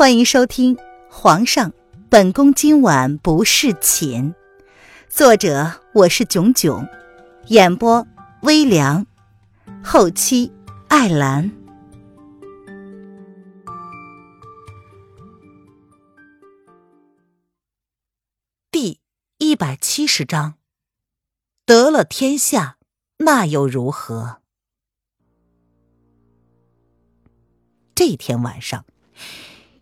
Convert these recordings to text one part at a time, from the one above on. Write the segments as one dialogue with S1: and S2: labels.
S1: 欢迎收听《皇上，本宫今晚不侍寝》，作者我是囧囧，演播微凉，后期艾兰。第一百七十章，得了天下，那又如何？这天晚上。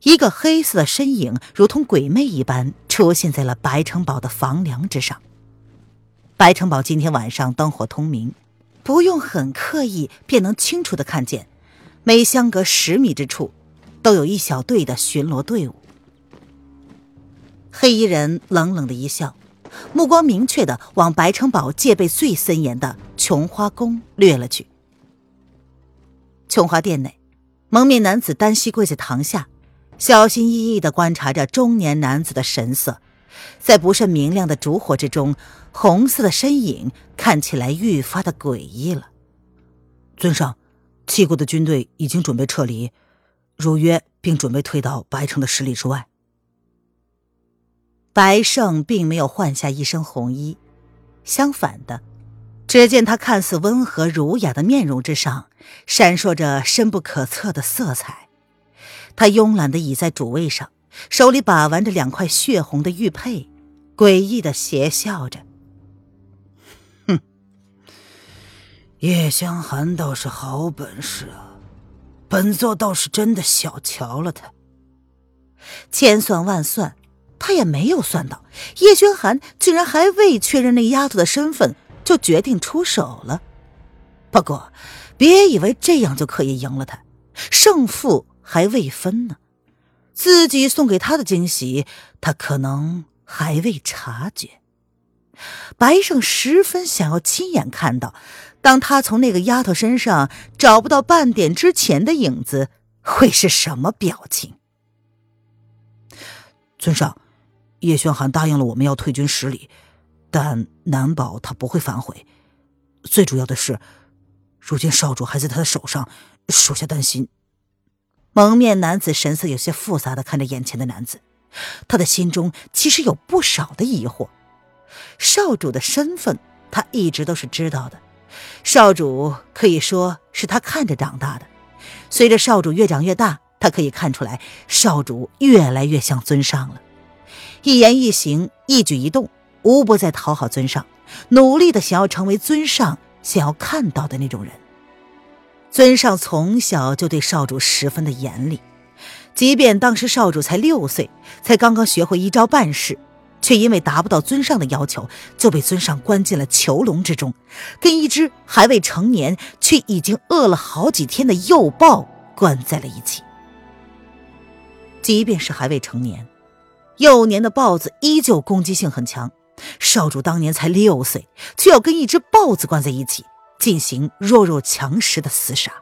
S1: 一个黑色的身影如同鬼魅一般出现在了白城堡的房梁之上。白城堡今天晚上灯火通明，不用很刻意便能清楚的看见，每相隔十米之处，都有一小队的巡逻队伍。黑衣人冷冷的一笑，目光明确的往白城堡戒备最森严的琼花宫掠了去。琼花殿内，蒙面男子单膝跪在堂下。小心翼翼的观察着中年男子的神色，在不甚明亮的烛火之中，红色的身影看起来愈发的诡异了。
S2: 尊上，齐国的军队已经准备撤离，如约并准备退到白城的十里之外。
S1: 白胜并没有换下一身红衣，相反的，只见他看似温和儒雅的面容之上，闪烁着深不可测的色彩。他慵懒的倚在主位上，手里把玩着两块血红的玉佩，诡异的邪笑着：“
S2: 哼，叶香寒倒是好本事啊，本座倒是真的小瞧了他。
S1: 千算万算，他也没有算到叶轩寒居然还未确认那丫头的身份，就决定出手了。不过，别以为这样就可以赢了他，胜负。”还未分呢，自己送给他的惊喜，他可能还未察觉。白胜十分想要亲眼看到，当他从那个丫头身上找不到半点之前的影子，会是什么表情。
S2: 尊上，叶轩寒答应了我们要退军十里，但难保他不会反悔。最主要的是，如今少主还在他的手上，属下担心。
S1: 蒙面男子神色有些复杂的看着眼前的男子，他的心中其实有不少的疑惑。少主的身份他一直都是知道的，少主可以说是他看着长大的。随着少主越长越大，他可以看出来少主越来越像尊上了。一言一行、一举一动，无不在讨好尊上，努力的想要成为尊上想要看到的那种人。尊上从小就对少主十分的严厉，即便当时少主才六岁，才刚刚学会一招半式，却因为达不到尊上的要求，就被尊上关进了囚笼之中，跟一只还未成年却已经饿了好几天的幼豹关在了一起。即便是还未成年，幼年的豹子依旧攻击性很强，少主当年才六岁，却要跟一只豹子关在一起。进行弱肉强食的厮杀。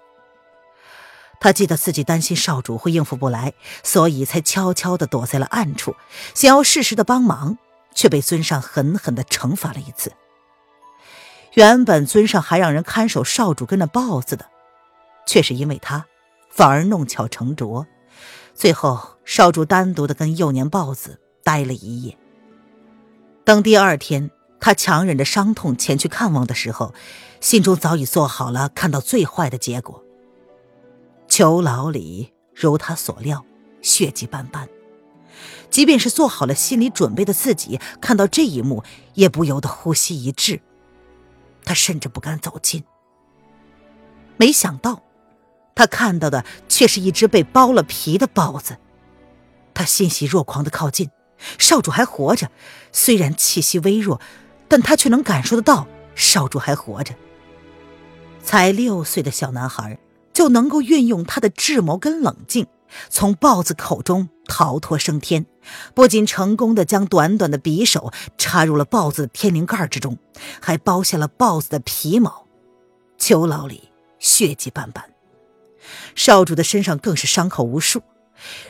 S1: 他记得自己担心少主会应付不来，所以才悄悄地躲在了暗处，想要适时的帮忙，却被尊上狠狠地惩罚了一次。原本尊上还让人看守少主跟那豹子的，却是因为他，反而弄巧成拙。最后，少主单独的跟幼年豹子待了一夜。等第二天。他强忍着伤痛前去看望的时候，心中早已做好了看到最坏的结果。囚牢里如他所料，血迹斑斑。即便是做好了心理准备的自己，看到这一幕也不由得呼吸一滞。他甚至不敢走近。没想到，他看到的却是一只被剥了皮的豹子。他欣喜若狂的靠近，少主还活着，虽然气息微弱。但他却能感受得到少主还活着。才六岁的小男孩就能够运用他的智谋跟冷静，从豹子口中逃脱升天，不仅成功的将短短的匕首插入了豹子的天灵盖之中，还剥下了豹子的皮毛。囚牢里血迹斑斑，少主的身上更是伤口无数。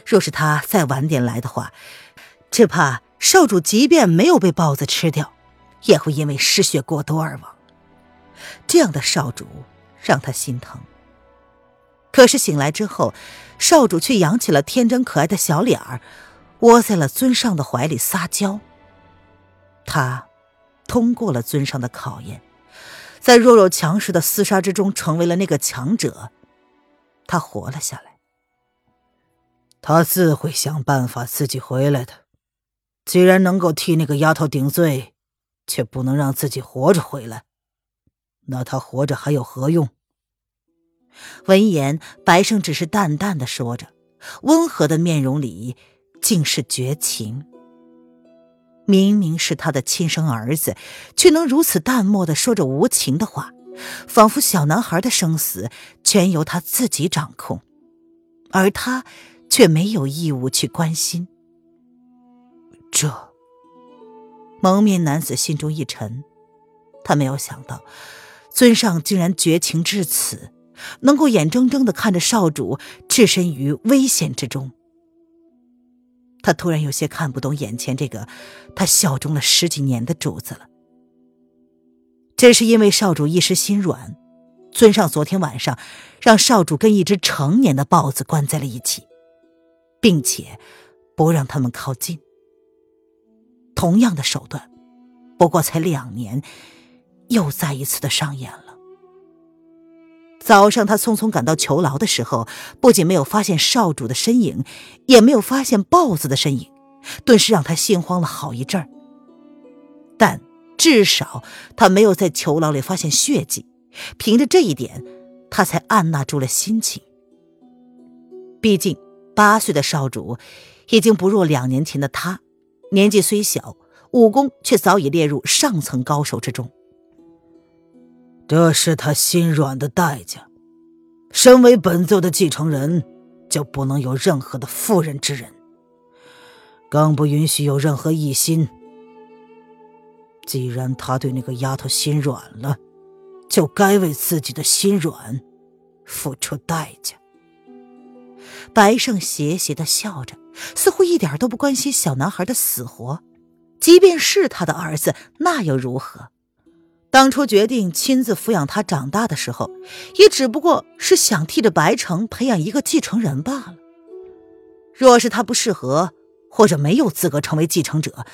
S1: 若是他再晚点来的话，只怕少主即便没有被豹子吃掉。也会因为失血过多而亡，这样的少主让他心疼。可是醒来之后，少主却扬起了天真可爱的小脸儿，窝在了尊上的怀里撒娇。他通过了尊上的考验，在弱肉强食的厮杀之中，成为了那个强者。他活了下来。
S2: 他自会想办法自己回来的。既然能够替那个丫头顶罪，却不能让自己活着回来，那他活着还有何用？
S1: 闻言，白胜只是淡淡的说着，温和的面容里竟是绝情。明明是他的亲生儿子，却能如此淡漠的说着无情的话，仿佛小男孩的生死全由他自己掌控，而他却没有义务去关心。蒙面男子心中一沉，他没有想到尊上竟然绝情至此，能够眼睁睁的看着少主置身于危险之中。他突然有些看不懂眼前这个他效忠了十几年的主子了。这是因为少主一时心软，尊上昨天晚上让少主跟一只成年的豹子关在了一起，并且不让他们靠近。同样的手段，不过才两年，又再一次的上演了。早上他匆匆赶到囚牢的时候，不仅没有发现少主的身影，也没有发现豹子的身影，顿时让他心慌了好一阵儿。但至少他没有在囚牢里发现血迹，凭着这一点，他才按捺住了心情。毕竟八岁的少主，已经不若两年前的他。年纪虽小，武功却早已列入上层高手之中。
S2: 这是他心软的代价。身为本座的继承人，就不能有任何的妇人之仁，更不允许有任何异心。既然他对那个丫头心软了，就该为自己的心软付出代价。
S1: 白胜邪邪的笑着。似乎一点都不关心小男孩的死活，即便是他的儿子，那又如何？当初决定亲自抚养他长大的时候，也只不过是想替着白城培养一个继承人罢了。若是他不适合，或者没有资格成为继承者，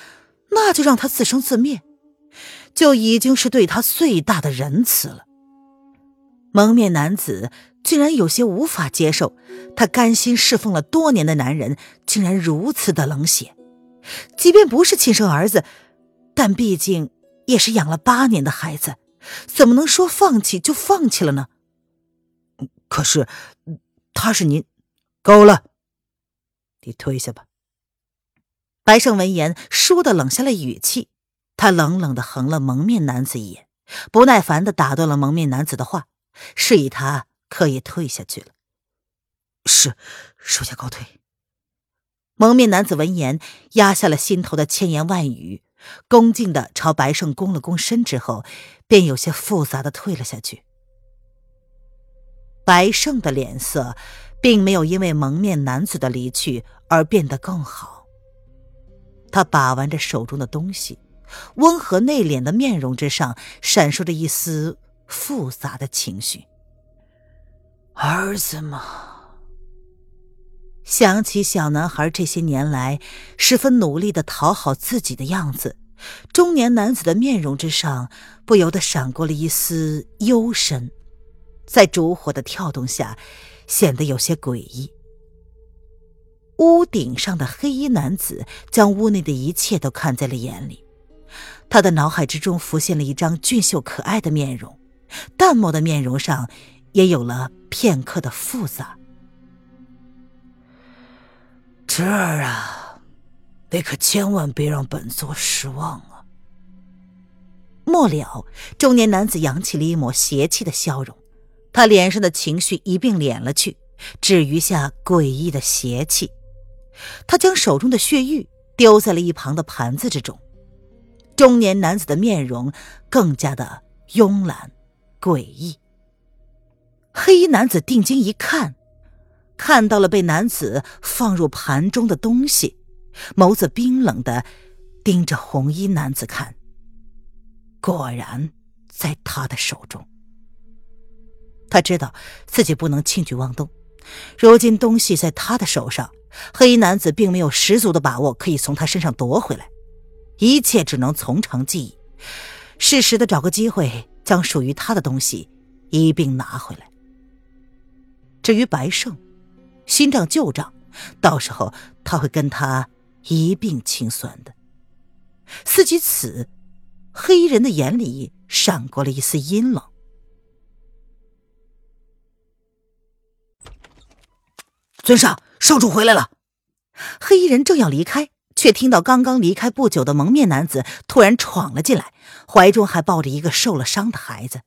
S1: 那就让他自生自灭，就已经是对他最大的仁慈了。蒙面男子。竟然有些无法接受，他甘心侍奉了多年的男人竟然如此的冷血。即便不是亲生儿子，但毕竟也是养了八年的孩子，怎么能说放弃就放弃了呢？
S2: 可是，他是您，够了，你退下吧。
S1: 白胜闻言，倏地冷下了语气，他冷冷的横了蒙面男子一眼，不耐烦的打断了蒙面男子的话，示意他。可以退下去了。
S2: 是，属下告退。
S1: 蒙面男子闻言，压下了心头的千言万语，恭敬的朝白胜躬了躬身，之后便有些复杂的退了下去。白胜的脸色并没有因为蒙面男子的离去而变得更好。他把玩着手中的东西，温和内敛的面容之上闪烁着一丝复杂的情绪。
S2: 儿子嘛？
S1: 想起小男孩这些年来十分努力的讨好自己的样子，中年男子的面容之上不由得闪过了一丝幽深，在烛火的跳动下，显得有些诡异。屋顶上的黑衣男子将屋内的一切都看在了眼里，他的脑海之中浮现了一张俊秀可爱的面容，淡漠的面容上。也有了片刻的复杂。
S2: 侄儿啊，你可千万别让本座失望啊！
S1: 末了，中年男子扬起了一抹邪气的笑容，他脸上的情绪一并敛了去，只余下诡异的邪气。他将手中的血玉丢在了一旁的盘子之中。中年男子的面容更加的慵懒诡异。黑衣男子定睛一看，看到了被男子放入盘中的东西，眸子冰冷的盯着红衣男子看。果然，在他的手中。他知道自己不能轻举妄动，如今东西在他的手上，黑衣男子并没有十足的把握可以从他身上夺回来，一切只能从长计议，适时的找个机会将属于他的东西一并拿回来。至于白胜，新账旧账，到时候他会跟他一并清算的。思及此，黑衣人的眼里闪过了一丝阴冷。
S2: 尊上，少主回来了。
S1: 黑衣人正要离开，却听到刚刚离开不久的蒙面男子突然闯了进来，怀中还抱着一个受了伤的孩子。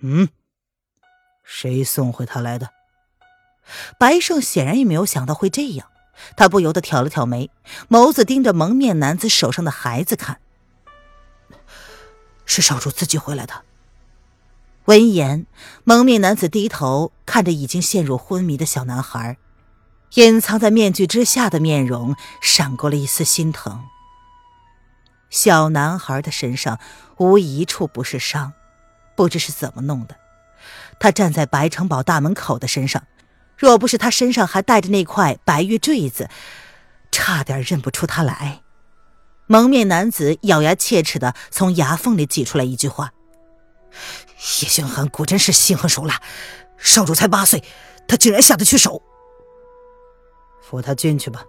S2: 嗯，谁送回他来的？
S1: 白胜显然也没有想到会这样，他不由得挑了挑眉，眸子盯着蒙面男子手上的孩子看。
S2: 是少主自己回来的。
S1: 闻言，蒙面男子低头看着已经陷入昏迷的小男孩，隐藏在面具之下的面容闪过了一丝心疼。小男孩的身上无一处不是伤，不知是怎么弄的。他站在白城堡大门口的身上，若不是他身上还带着那块白玉坠子，差点认不出他来。蒙面男子咬牙切齿的从牙缝里挤出来一句话。
S2: 叶轩寒果真是心狠手辣，少主才八岁，他竟然下得去手。扶他进去吧，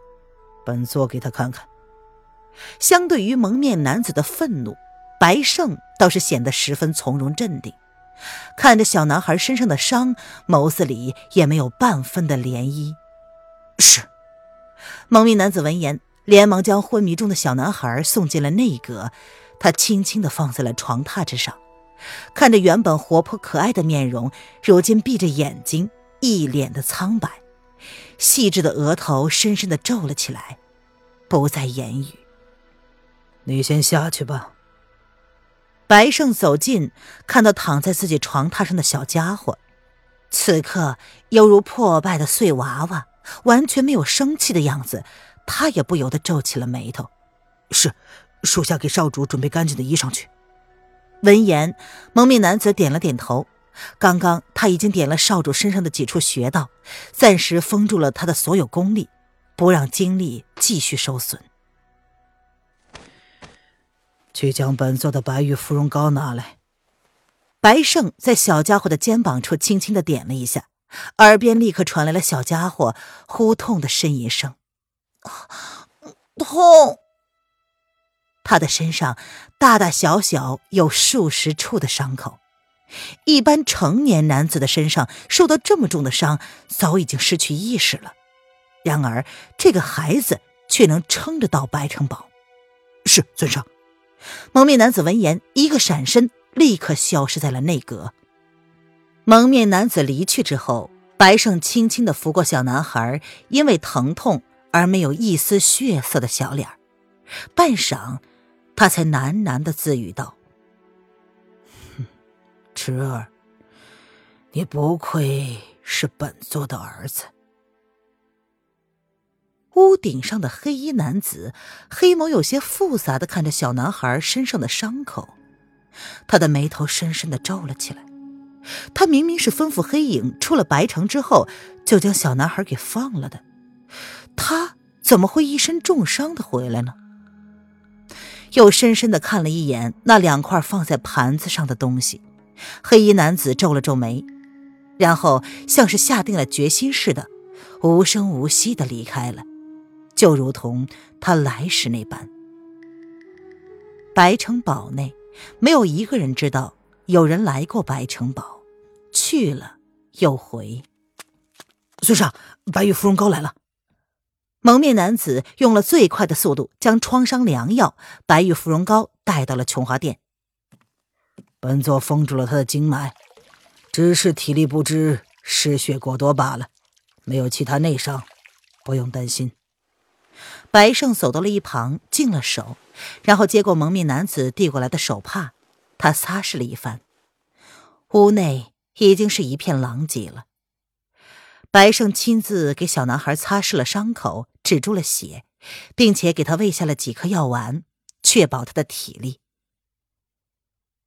S2: 本座给他看看。
S1: 相对于蒙面男子的愤怒，白胜倒是显得十分从容镇定，看着小男孩身上的伤，眸子里也没有半分的涟漪。
S2: 是。
S1: 蒙面男子闻言，连忙将昏迷中的小男孩送进了内阁，他轻轻的放在了床榻之上。看着原本活泼可爱的面容，如今闭着眼睛，一脸的苍白，细致的额头深深的皱了起来，不再言语。
S2: 你先下去吧。
S1: 白胜走近，看到躺在自己床榻上的小家伙，此刻犹如破败的碎娃娃，完全没有生气的样子，他也不由得皱起了眉头。
S2: 是，属下给少主准备干净的衣裳去。
S1: 闻言，蒙面男子点了点头。刚刚他已经点了少主身上的几处穴道，暂时封住了他的所有功力，不让精力继续受损。
S2: 去将本座的白玉芙蓉膏拿来。
S1: 白胜在小家伙的肩膀处轻轻的点了一下，耳边立刻传来了小家伙呼痛的呻吟声：“
S3: 痛。”
S1: 他的身上大大小小有数十处的伤口，一般成年男子的身上受到这么重的伤，早已经失去意识了。然而这个孩子却能撑着到白城堡。
S2: 是尊上。
S1: 蒙面男子闻言，一个闪身，立刻消失在了内阁。蒙面男子离去之后，白胜轻轻的拂过小男孩因为疼痛而没有一丝血色的小脸，半晌。他才喃喃的自语道：“哼
S2: 侄儿，你不愧是本座的儿子。”
S1: 屋顶上的黑衣男子，黑眸有些复杂的看着小男孩身上的伤口，他的眉头深深的皱了起来。他明明是吩咐黑影出了白城之后，就将小男孩给放了的，他怎么会一身重伤的回来呢？又深深的看了一眼那两块放在盘子上的东西，黑衣男子皱了皱眉，然后像是下定了决心似的，无声无息的离开了，就如同他来时那般。白城堡内没有一个人知道有人来过白城堡，去了又回。
S2: 孙上，白玉芙蓉膏来了。
S1: 蒙面男子用了最快的速度，将创伤良药白玉芙蓉膏带到了琼华殿。
S2: 本座封住了他的经脉，只是体力不支，失血过多罢了，没有其他内伤，不用担心。
S1: 白胜走到了一旁，净了手，然后接过蒙面男子递过来的手帕，他擦拭了一番，屋内已经是一片狼藉了。白胜亲自给小男孩擦拭了伤口，止住了血，并且给他喂下了几颗药丸，确保他的体力。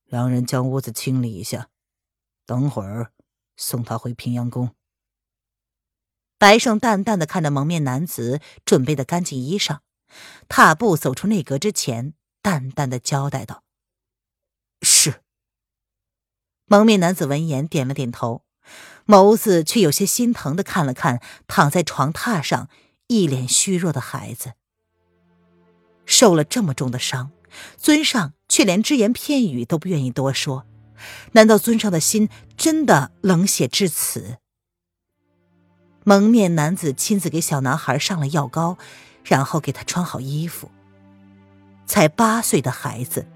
S2: 让人将屋子清理一下，等会儿送他回平阳宫。
S1: 白胜淡淡的看着蒙面男子准备的干净衣裳，踏步走出内阁之前，淡淡的交代道：“
S2: 是。”
S1: 蒙面男子闻言点了点头，眸子却有些心疼的看了看躺在床榻上一脸虚弱的孩子。受了这么重的伤，尊上却连只言片语都不愿意多说。难道尊上的心真的冷血至此？蒙面男子亲自给小男孩上了药膏，然后给他穿好衣服。才八岁的孩子，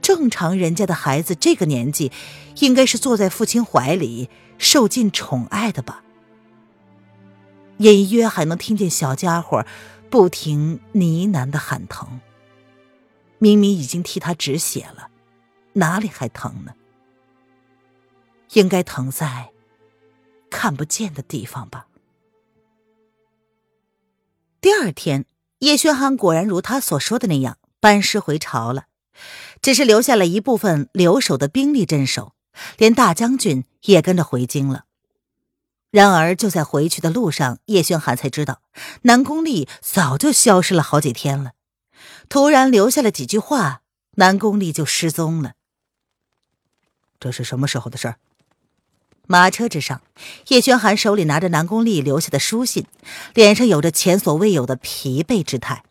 S1: 正常人家的孩子这个年纪，应该是坐在父亲怀里受尽宠爱的吧？隐约还能听见小家伙。不停呢喃的喊疼，明明已经替他止血了，哪里还疼呢？应该疼在看不见的地方吧。第二天，叶轩寒果然如他所说的那样班师回朝了，只是留下了一部分留守的兵力镇守，连大将军也跟着回京了。然而，就在回去的路上，叶轩寒才知道，南宫丽早就消失了好几天了。突然留下了几句话，南宫丽就失踪了。
S2: 这是什么时候的事儿？
S1: 马车之上，叶轩寒手里拿着南宫丽留下的书信，脸上有着前所未有的疲惫之态。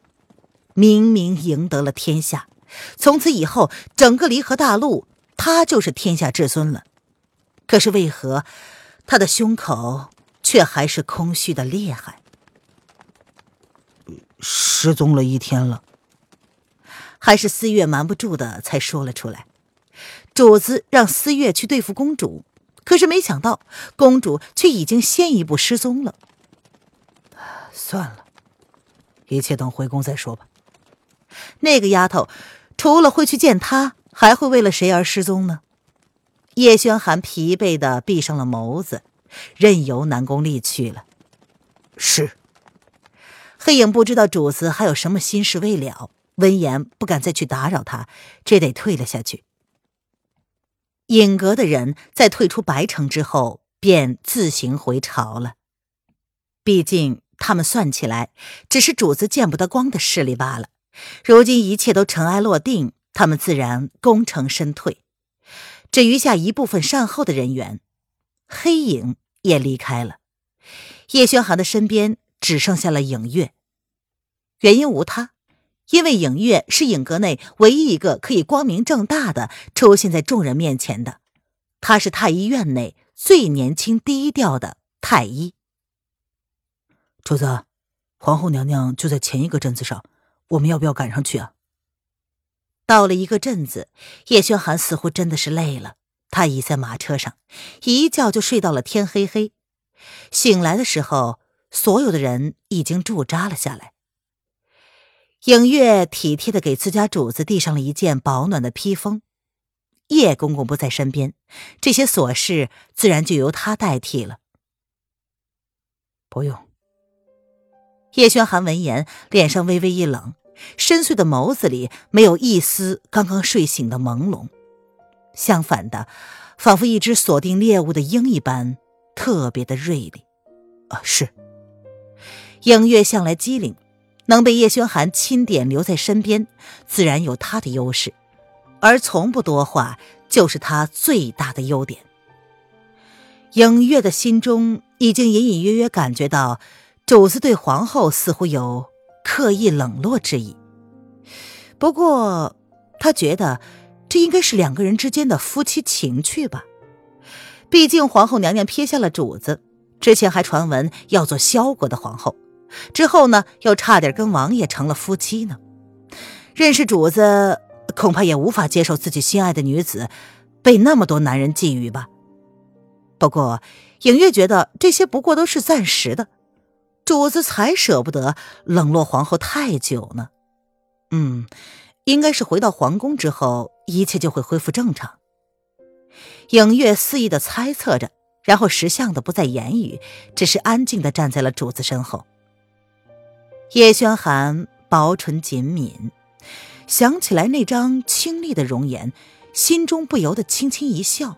S1: 明明赢得了天下，从此以后，整个离合大陆，他就是天下至尊了。可是为何？他的胸口却还是空虚的厉害。
S2: 失踪了一天了，
S1: 还是思月瞒不住的才说了出来。主子让思月去对付公主，可是没想到公主却已经先一步失踪了。
S2: 算了，一切等回宫再说吧。
S1: 那个丫头，除了会去见他，还会为了谁而失踪呢？叶轩寒疲惫的闭上了眸子，任由南宫丽去了。
S2: 是。
S1: 黑影不知道主子还有什么心事未了，闻言不敢再去打扰他，只得退了下去。影阁的人在退出白城之后，便自行回朝了。毕竟他们算起来，只是主子见不得光的势力罢了。如今一切都尘埃落定，他们自然功成身退。只余下一部分善后的人员，黑影也离开了。叶轩寒的身边只剩下了影月。原因无他，因为影月是影阁内唯一一个可以光明正大的出现在众人面前的。他是太医院内最年轻、低调的太医。
S2: 主子，皇后娘娘就在前一个镇子上，我们要不要赶上去啊？
S1: 到了一个镇子，叶轩寒似乎真的是累了。他倚在马车上，一觉就睡到了天黑黑。醒来的时候，所有的人已经驻扎了下来。影月体贴的给自家主子递上了一件保暖的披风。叶公公不在身边，这些琐事自然就由他代替了。
S2: 不用。
S1: 叶轩寒闻言，脸上微微一冷。深邃的眸子里没有一丝刚刚睡醒的朦胧，相反的，仿佛一只锁定猎物的鹰一般，特别的锐利。
S2: 啊，是。
S1: 影月向来机灵，能被叶轩寒钦点留在身边，自然有他的优势，而从不多话就是他最大的优点。影月的心中已经隐隐约约感觉到，主子对皇后似乎有。刻意冷落之意。不过，他觉得这应该是两个人之间的夫妻情趣吧。毕竟皇后娘娘撇下了主子，之前还传闻要做萧国的皇后，之后呢又差点跟王爷成了夫妻呢。认识主子，恐怕也无法接受自己心爱的女子被那么多男人觊觎吧。不过，影月觉得这些不过都是暂时的。主子才舍不得冷落皇后太久呢。嗯，应该是回到皇宫之后，一切就会恢复正常。影月肆意的猜测着，然后识相的不再言语，只是安静的站在了主子身后。叶轩寒薄唇紧抿，想起来那张清丽的容颜，心中不由得轻轻一笑。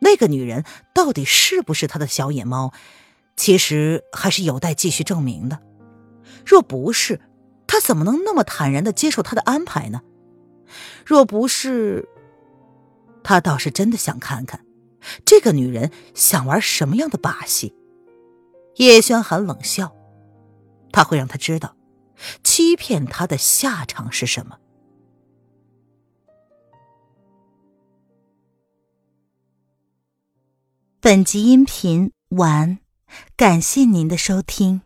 S1: 那个女人到底是不是他的小野猫，其实还是有待继续证明的。若不是，他怎么能那么坦然的接受他的安排呢？若不是，他倒是真的想看看，这个女人想玩什么样的把戏。叶轩寒冷笑，他会让他知道，欺骗他的下场是什么。
S3: 本集音频完，感谢您的收听。